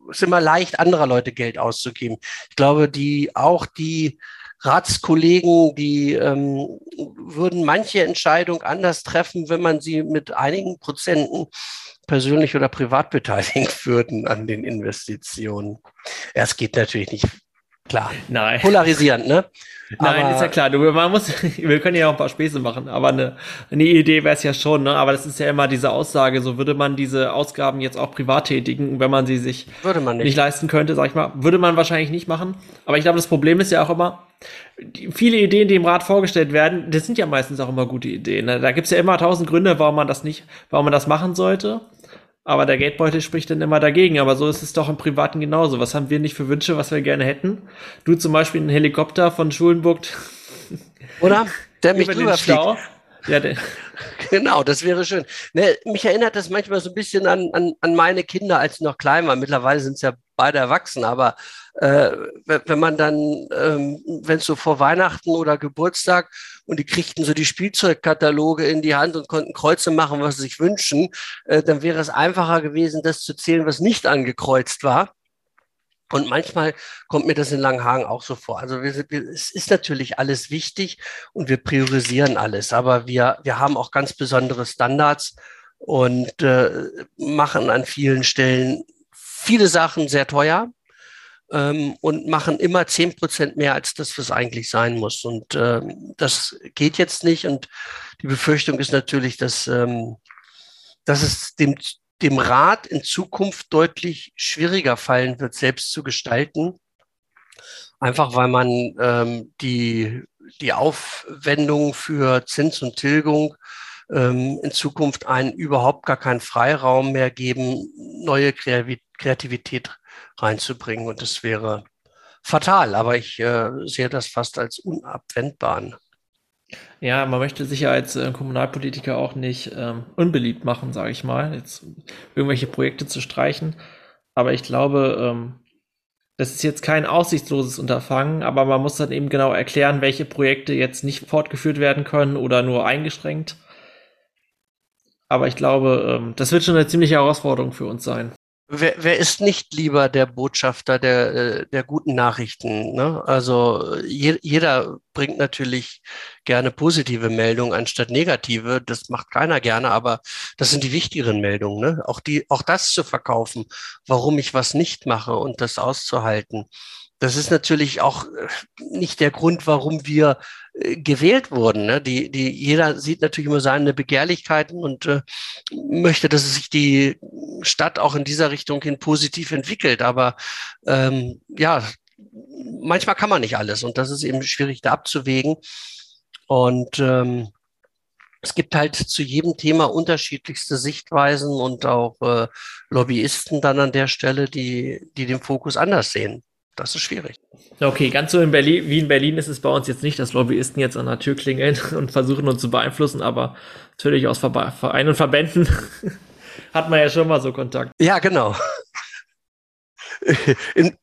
es ist immer leicht, anderer Leute Geld auszugeben. Ich glaube, die auch die Ratskollegen, die ähm, würden manche Entscheidung anders treffen, wenn man sie mit einigen Prozenten persönlich oder privat beteiligen würden an den Investitionen. Ja, es geht natürlich nicht Klar. Nein. Polarisierend, ne? Nein, aber ist ja klar. Du, man muss, wir können ja auch ein paar Späße machen, aber eine, eine Idee wäre es ja schon, ne? Aber das ist ja immer diese Aussage, so würde man diese Ausgaben jetzt auch privat tätigen, wenn man sie sich würde man nicht. nicht leisten könnte, sag ich mal, würde man wahrscheinlich nicht machen. Aber ich glaube, das Problem ist ja auch immer, die, viele Ideen, die im Rat vorgestellt werden, das sind ja meistens auch immer gute Ideen. Ne? Da gibt's ja immer tausend Gründe, warum man das nicht, warum man das machen sollte. Aber der Geldbeutel spricht dann immer dagegen. Aber so ist es doch im Privaten genauso. Was haben wir nicht für Wünsche, was wir gerne hätten? Du zum Beispiel einen Helikopter von Schulenburg. Oder? Der mich drüber fliegt. Ja, genau, das wäre schön. Ne, mich erinnert das manchmal so ein bisschen an, an, an meine Kinder, als sie noch klein waren. Mittlerweile sind es ja beide erwachsen, aber äh, wenn man dann, ähm, wenn es so vor Weihnachten oder Geburtstag und die kriegten so die Spielzeugkataloge in die Hand und konnten Kreuze machen, was sie sich wünschen, äh, dann wäre es einfacher gewesen, das zu zählen, was nicht angekreuzt war. Und manchmal kommt mir das in Langhagen auch so vor. Also wir, wir, es ist natürlich alles wichtig und wir priorisieren alles, aber wir, wir haben auch ganz besondere Standards und äh, machen an vielen Stellen viele Sachen sehr teuer ähm, und machen immer zehn Prozent mehr als das, was eigentlich sein muss. Und ähm, das geht jetzt nicht. Und die Befürchtung ist natürlich, dass, ähm, dass es dem, dem Rat in Zukunft deutlich schwieriger fallen wird, selbst zu gestalten. Einfach weil man ähm, die, die Aufwendung für Zins und Tilgung ähm, in Zukunft einen überhaupt gar keinen Freiraum mehr geben, neue Kreativität reinzubringen. Und das wäre fatal, aber ich äh, sehe das fast als unabwendbar. Ja, man möchte sich ja als äh, Kommunalpolitiker auch nicht ähm, unbeliebt machen, sage ich mal, jetzt irgendwelche Projekte zu streichen. Aber ich glaube, ähm, das ist jetzt kein aussichtsloses Unterfangen, aber man muss dann eben genau erklären, welche Projekte jetzt nicht fortgeführt werden können oder nur eingeschränkt. Aber ich glaube, ähm, das wird schon eine ziemliche Herausforderung für uns sein. Wer, wer ist nicht lieber der Botschafter der, äh, der guten Nachrichten? Ne? Also je, jeder bringt natürlich gerne positive Meldungen anstatt negative. Das macht keiner gerne, aber das sind die wichtigeren Meldungen. Ne? Auch, die, auch das zu verkaufen, warum ich was nicht mache und das auszuhalten. Das ist natürlich auch äh, nicht der Grund, warum wir äh, gewählt wurden. Ne? Die, die, jeder sieht natürlich immer seine Begehrlichkeiten und äh, möchte, dass sich die Stadt auch in dieser Richtung hin positiv entwickelt. Aber ähm, ja, manchmal kann man nicht alles und das ist eben schwierig da abzuwägen. Und ähm, es gibt halt zu jedem Thema unterschiedlichste Sichtweisen und auch äh, Lobbyisten dann an der Stelle, die, die den Fokus anders sehen das ist schwierig. Okay, ganz so in Berlin, wie in Berlin ist es bei uns jetzt nicht, dass Lobbyisten jetzt an der Tür klingeln und versuchen uns zu beeinflussen, aber natürlich aus Vereinen und Verbänden hat man ja schon mal so Kontakt. Ja, genau. In,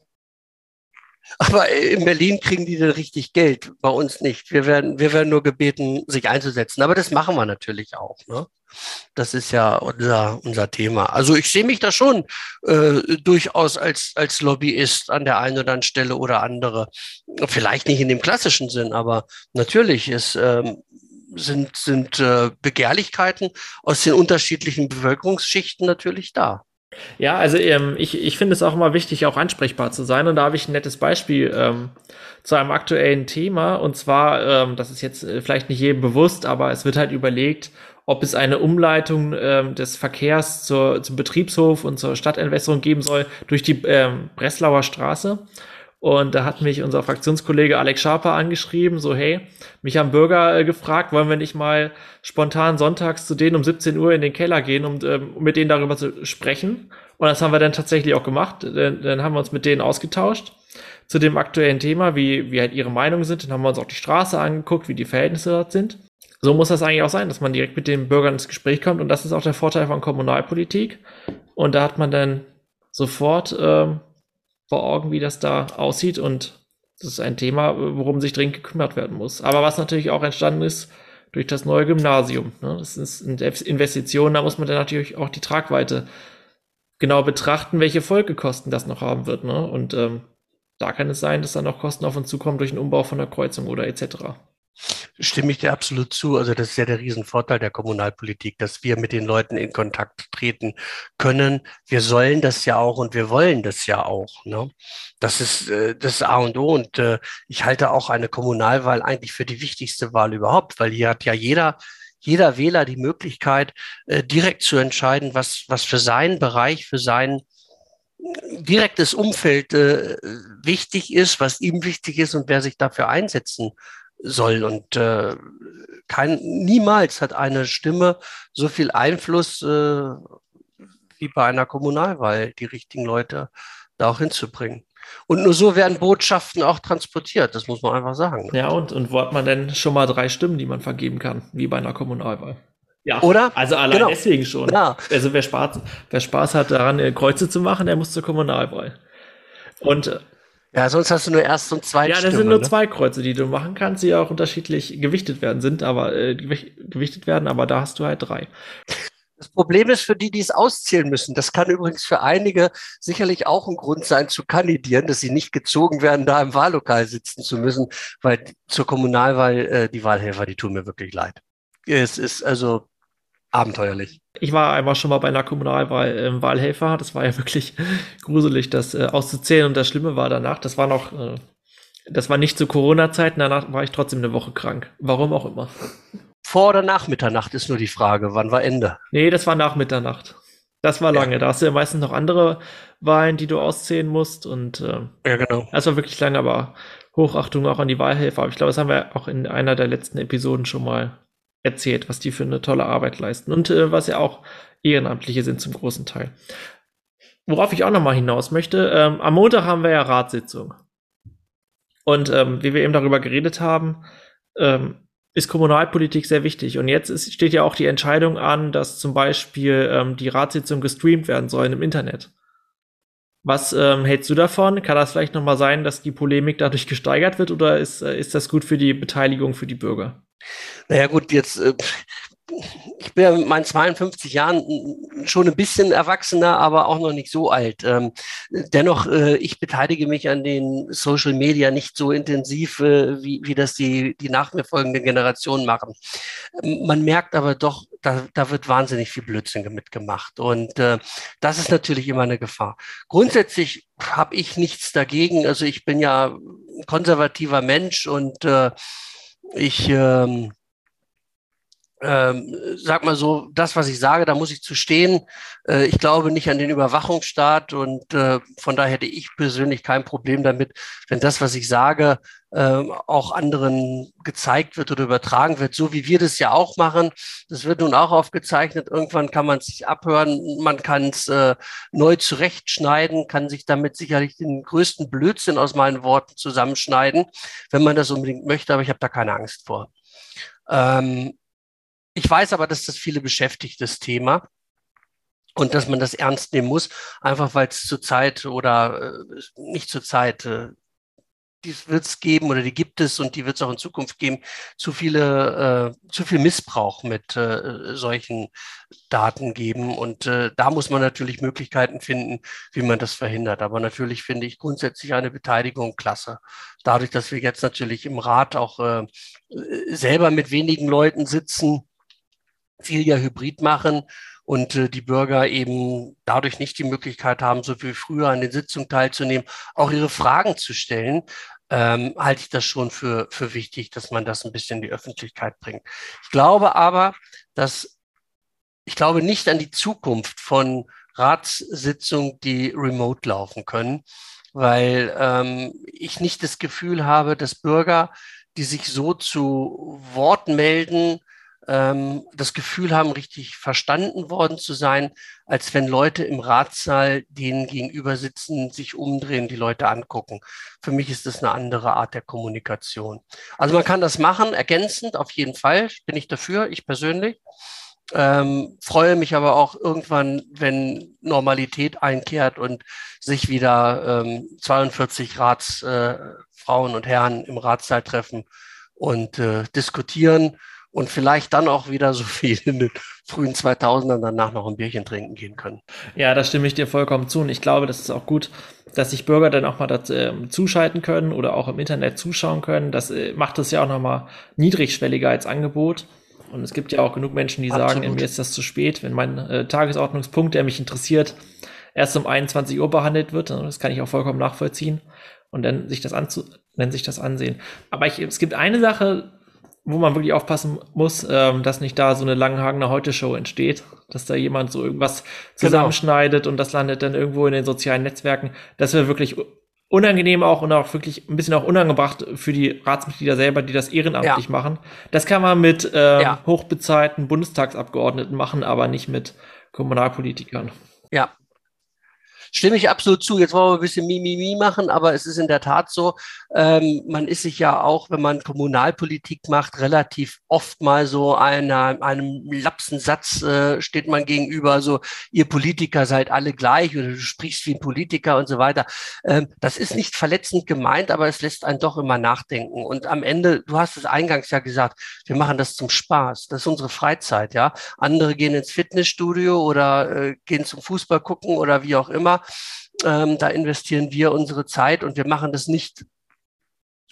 aber in Berlin kriegen die dann richtig Geld, bei uns nicht. Wir werden, wir werden nur gebeten, sich einzusetzen. Aber das machen wir natürlich auch. Ne? Das ist ja unser, unser Thema. Also ich sehe mich da schon äh, durchaus als, als Lobbyist an der einen oder anderen Stelle oder andere. Vielleicht nicht in dem klassischen Sinn, aber natürlich ist, ähm, sind, sind äh, Begehrlichkeiten aus den unterschiedlichen Bevölkerungsschichten natürlich da. Ja, also ähm, ich, ich finde es auch immer wichtig, auch ansprechbar zu sein. Und da habe ich ein nettes Beispiel ähm, zu einem aktuellen Thema. Und zwar, ähm, das ist jetzt äh, vielleicht nicht jedem bewusst, aber es wird halt überlegt, ob es eine Umleitung ähm, des Verkehrs zur, zum Betriebshof und zur Stadtentwässerung geben soll durch die ähm, Breslauer Straße. Und da hat mich unser Fraktionskollege Alex Schaper angeschrieben, so hey, mich haben Bürger äh, gefragt, wollen wir nicht mal spontan sonntags zu denen um 17 Uhr in den Keller gehen, um, um mit denen darüber zu sprechen. Und das haben wir dann tatsächlich auch gemacht. Dann, dann haben wir uns mit denen ausgetauscht zu dem aktuellen Thema, wie, wie halt ihre Meinungen sind. Dann haben wir uns auch die Straße angeguckt, wie die Verhältnisse dort sind. So muss das eigentlich auch sein, dass man direkt mit den Bürgern ins Gespräch kommt. Und das ist auch der Vorteil von Kommunalpolitik. Und da hat man dann sofort ähm, vor Augen, wie das da aussieht. Und das ist ein Thema, worum sich dringend gekümmert werden muss. Aber was natürlich auch entstanden ist durch das neue Gymnasium. Ne? Das ist eine Investition, da muss man dann natürlich auch die Tragweite genau betrachten, welche Folgekosten das noch haben wird. Ne? Und ähm, da kann es sein, dass dann noch Kosten auf uns zukommen durch den Umbau von der Kreuzung oder etc. Stimme ich dir absolut zu. Also das ist ja der Riesenvorteil der Kommunalpolitik, dass wir mit den Leuten in Kontakt treten können. Wir sollen das ja auch und wir wollen das ja auch. Ne? Das ist äh, das A und O. Und äh, ich halte auch eine Kommunalwahl eigentlich für die wichtigste Wahl überhaupt, weil hier hat ja jeder jeder Wähler die Möglichkeit, äh, direkt zu entscheiden, was, was für seinen Bereich, für sein direktes Umfeld äh, wichtig ist, was ihm wichtig ist und wer sich dafür einsetzen soll. Und äh, kein, niemals hat eine Stimme so viel Einfluss äh, wie bei einer Kommunalwahl, die richtigen Leute da auch hinzubringen. Und nur so werden Botschaften auch transportiert, das muss man einfach sagen. Ja, und, und wo hat man denn schon mal drei Stimmen, die man vergeben kann, wie bei einer Kommunalwahl? Ja, oder? Also allein genau. deswegen schon. Ja. Also wer Spaß, wer Spaß hat daran, Kreuze zu machen, der muss zur Kommunalwahl. Und ja, sonst hast du nur erst und zwei. Ja, das sind nur ne? zwei Kreuze, die du machen kannst, die auch unterschiedlich gewichtet werden sind, aber äh, gewichtet werden, aber da hast du halt drei. Das Problem ist für die, die es auszählen müssen. Das kann übrigens für einige sicherlich auch ein Grund sein, zu kandidieren, dass sie nicht gezogen werden, da im Wahllokal sitzen zu müssen, weil zur Kommunalwahl äh, die Wahlhelfer, die tun mir wirklich leid. Es ist also abenteuerlich. Ich war einmal schon mal bei einer Kommunalwahl äh, Wahlhelfer. Das war ja wirklich gruselig, das äh, auszuzählen. Und das Schlimme war danach, das war noch, äh, das war nicht zu Corona-Zeiten, danach war ich trotzdem eine Woche krank. Warum auch immer. Vor oder nach Mitternacht ist nur die Frage. Wann war Ende? Nee, das war nach Mitternacht. Das war lange. Ja. Da hast du ja meistens noch andere Wahlen, die du auszählen musst. Und äh, ja, genau. Das war wirklich lange, aber Hochachtung auch an die Wahlhelfer. Aber ich glaube, das haben wir auch in einer der letzten Episoden schon mal erzählt, was die für eine tolle Arbeit leisten und äh, was ja auch Ehrenamtliche sind zum großen Teil. Worauf ich auch nochmal hinaus möchte, ähm, am Montag haben wir ja Ratssitzung. Und ähm, wie wir eben darüber geredet haben, ähm, ist Kommunalpolitik sehr wichtig. Und jetzt ist, steht ja auch die Entscheidung an, dass zum Beispiel ähm, die Ratssitzung gestreamt werden sollen im Internet. Was ähm, hältst du davon? Kann das vielleicht nochmal sein, dass die Polemik dadurch gesteigert wird oder ist, äh, ist das gut für die Beteiligung für die Bürger? Naja gut, jetzt äh, ich bin ja mit meinen 52 Jahren schon ein bisschen erwachsener, aber auch noch nicht so alt. Ähm, dennoch, äh, ich beteilige mich an den Social Media nicht so intensiv, äh, wie, wie das die, die nach mir folgenden Generationen machen. Man merkt aber doch, da, da wird wahnsinnig viel Blödsinn mitgemacht. Und äh, das ist natürlich immer eine Gefahr. Grundsätzlich habe ich nichts dagegen. Also ich bin ja ein konservativer Mensch und äh, ich ähm, ähm, sag mal so, das, was ich sage, da muss ich zu stehen. Äh, ich glaube nicht an den Überwachungsstaat und äh, von daher hätte ich persönlich kein Problem damit, wenn das, was ich sage, äh, auch anderen gezeigt wird oder übertragen wird, so wie wir das ja auch machen. Das wird nun auch aufgezeichnet. Irgendwann kann man es sich abhören, man kann es äh, neu zurechtschneiden, kann sich damit sicherlich den größten Blödsinn aus meinen Worten zusammenschneiden, wenn man das unbedingt möchte, aber ich habe da keine Angst vor. Ähm, ich weiß aber, dass das viele beschäftigt, das Thema. Und dass man das ernst nehmen muss, einfach weil es zurzeit oder äh, nicht zurzeit, äh, die wird es geben oder die gibt es und die wird es auch in Zukunft geben, zu viele, äh, zu viel Missbrauch mit äh, solchen Daten geben. Und äh, da muss man natürlich Möglichkeiten finden, wie man das verhindert. Aber natürlich finde ich grundsätzlich eine Beteiligung klasse. Dadurch, dass wir jetzt natürlich im Rat auch äh, selber mit wenigen Leuten sitzen, viel ja hybrid machen und äh, die Bürger eben dadurch nicht die Möglichkeit haben, so wie früher an den Sitzungen teilzunehmen, auch ihre Fragen zu stellen, ähm, halte ich das schon für, für wichtig, dass man das ein bisschen in die Öffentlichkeit bringt. Ich glaube aber, dass ich glaube nicht an die Zukunft von Ratssitzungen, die remote laufen können, weil ähm, ich nicht das Gefühl habe, dass Bürger, die sich so zu Wort melden, ähm, das Gefühl haben, richtig verstanden worden zu sein, als wenn Leute im Ratssaal denen gegenüber sitzen, sich umdrehen, die Leute angucken. Für mich ist das eine andere Art der Kommunikation. Also man kann das machen, ergänzend auf jeden Fall, bin ich dafür, ich persönlich. Ähm, freue mich aber auch irgendwann, wenn Normalität einkehrt und sich wieder ähm, 42 Ratsfrauen äh, und Herren im Ratssaal treffen und äh, diskutieren und vielleicht dann auch wieder so viel in den frühen 2000ern danach noch ein Bierchen trinken gehen können. Ja, da stimme ich dir vollkommen zu und ich glaube, das ist auch gut, dass sich Bürger dann auch mal das, äh, zuschalten können oder auch im Internet zuschauen können. Das äh, macht es ja auch nochmal niedrigschwelliger als Angebot. Und es gibt ja auch genug Menschen, die Absolut. sagen, mir ist das zu spät, wenn mein äh, Tagesordnungspunkt, der mich interessiert, erst um 21 Uhr behandelt wird. Das kann ich auch vollkommen nachvollziehen. Und dann sich das anzu, dann sich das ansehen. Aber ich, es gibt eine Sache, wo man wirklich aufpassen muss, ähm, dass nicht da so eine Langenhagener Heute-Show entsteht, dass da jemand so irgendwas genau. zusammenschneidet genau. und das landet dann irgendwo in den sozialen Netzwerken. Das wäre wirklich unangenehm auch und auch wirklich ein bisschen auch unangebracht für die Ratsmitglieder selber, die das ehrenamtlich ja. machen. Das kann man mit ähm, ja. hochbezahlten Bundestagsabgeordneten machen, aber nicht mit Kommunalpolitikern. Ja, Stimme ich absolut zu. Jetzt wollen wir ein bisschen Mimimi machen, aber es ist in der Tat so, ähm, man ist sich ja auch, wenn man Kommunalpolitik macht, relativ oft mal so einer, einem lapsen Satz äh, steht man gegenüber, so ihr Politiker seid alle gleich oder du sprichst wie ein Politiker und so weiter. Ähm, das ist nicht verletzend gemeint, aber es lässt einen doch immer nachdenken. Und am Ende, du hast es eingangs ja gesagt, wir machen das zum Spaß. Das ist unsere Freizeit, ja. Andere gehen ins Fitnessstudio oder äh, gehen zum Fußball gucken oder wie auch immer. Ähm, da investieren wir unsere Zeit und wir machen das nicht,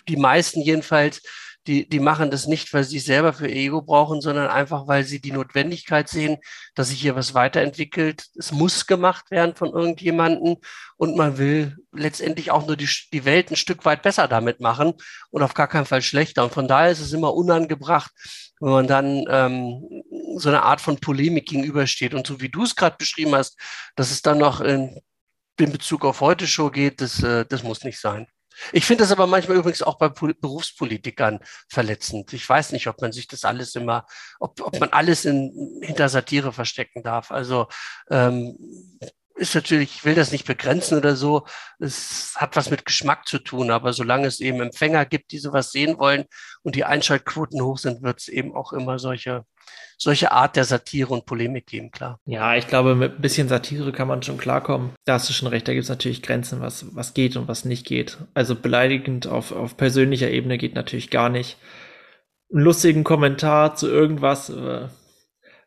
die meisten jedenfalls, die, die machen das nicht, weil sie es selber für Ego brauchen, sondern einfach, weil sie die Notwendigkeit sehen, dass sich hier was weiterentwickelt. Es muss gemacht werden von irgendjemanden und man will letztendlich auch nur die, die Welt ein Stück weit besser damit machen und auf gar keinen Fall schlechter. Und von daher ist es immer unangebracht, wenn man dann ähm, so eine Art von Polemik gegenübersteht. Und so wie du es gerade beschrieben hast, dass es dann noch in, in Bezug auf heute Show geht, das, äh, das muss nicht sein. Ich finde das aber manchmal übrigens auch bei Berufspolitikern verletzend. Ich weiß nicht, ob man sich das alles immer, ob, ob man alles in, hinter Satire verstecken darf. Also ähm, ist natürlich, ich will das nicht begrenzen oder so. Es hat was mit Geschmack zu tun, aber solange es eben Empfänger gibt, die sowas sehen wollen und die Einschaltquoten hoch sind, wird es eben auch immer solche solche Art der Satire und Polemik geben, klar. Ja, ich glaube, mit ein bisschen Satire kann man schon klarkommen. Da hast du schon recht, da gibt es natürlich Grenzen, was, was geht und was nicht geht. Also beleidigend auf, auf persönlicher Ebene geht natürlich gar nicht. Einen lustigen Kommentar zu irgendwas, äh,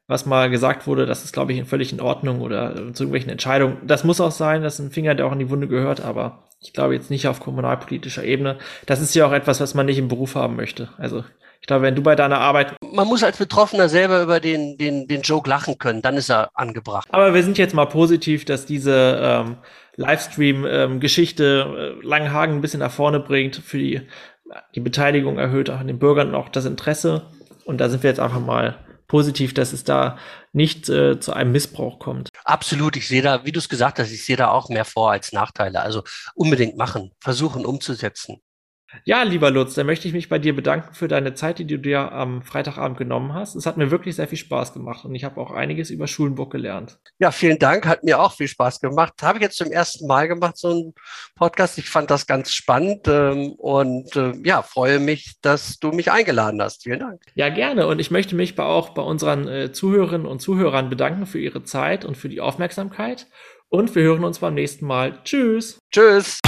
was mal gesagt wurde, das ist, glaube ich, völlig in Ordnung oder zu irgendwelchen Entscheidungen. Das muss auch sein, das ist ein Finger, der auch in die Wunde gehört, aber ich glaube jetzt nicht auf kommunalpolitischer Ebene. Das ist ja auch etwas, was man nicht im Beruf haben möchte. Also ich glaube, wenn du bei deiner Arbeit. Man muss als Betroffener selber über den, den, den Joke lachen können, dann ist er angebracht. Aber wir sind jetzt mal positiv, dass diese ähm, Livestream-Geschichte äh, Langenhagen ein bisschen nach vorne bringt, für die, die Beteiligung erhöht, auch an den Bürgern und auch das Interesse. Und da sind wir jetzt einfach mal positiv, dass es da nicht äh, zu einem Missbrauch kommt. Absolut, ich sehe da, wie du es gesagt hast, ich sehe da auch mehr Vor als Nachteile. Also unbedingt machen, versuchen umzusetzen. Ja, lieber Lutz, dann möchte ich mich bei dir bedanken für deine Zeit, die du dir am Freitagabend genommen hast. Es hat mir wirklich sehr viel Spaß gemacht und ich habe auch einiges über Schulenburg gelernt. Ja, vielen Dank, hat mir auch viel Spaß gemacht. Habe ich jetzt zum ersten Mal gemacht, so ein Podcast. Ich fand das ganz spannend ähm, und äh, ja, freue mich, dass du mich eingeladen hast. Vielen Dank. Ja, gerne. Und ich möchte mich auch bei unseren äh, Zuhörerinnen und Zuhörern bedanken für ihre Zeit und für die Aufmerksamkeit. Und wir hören uns beim nächsten Mal. Tschüss. Tschüss.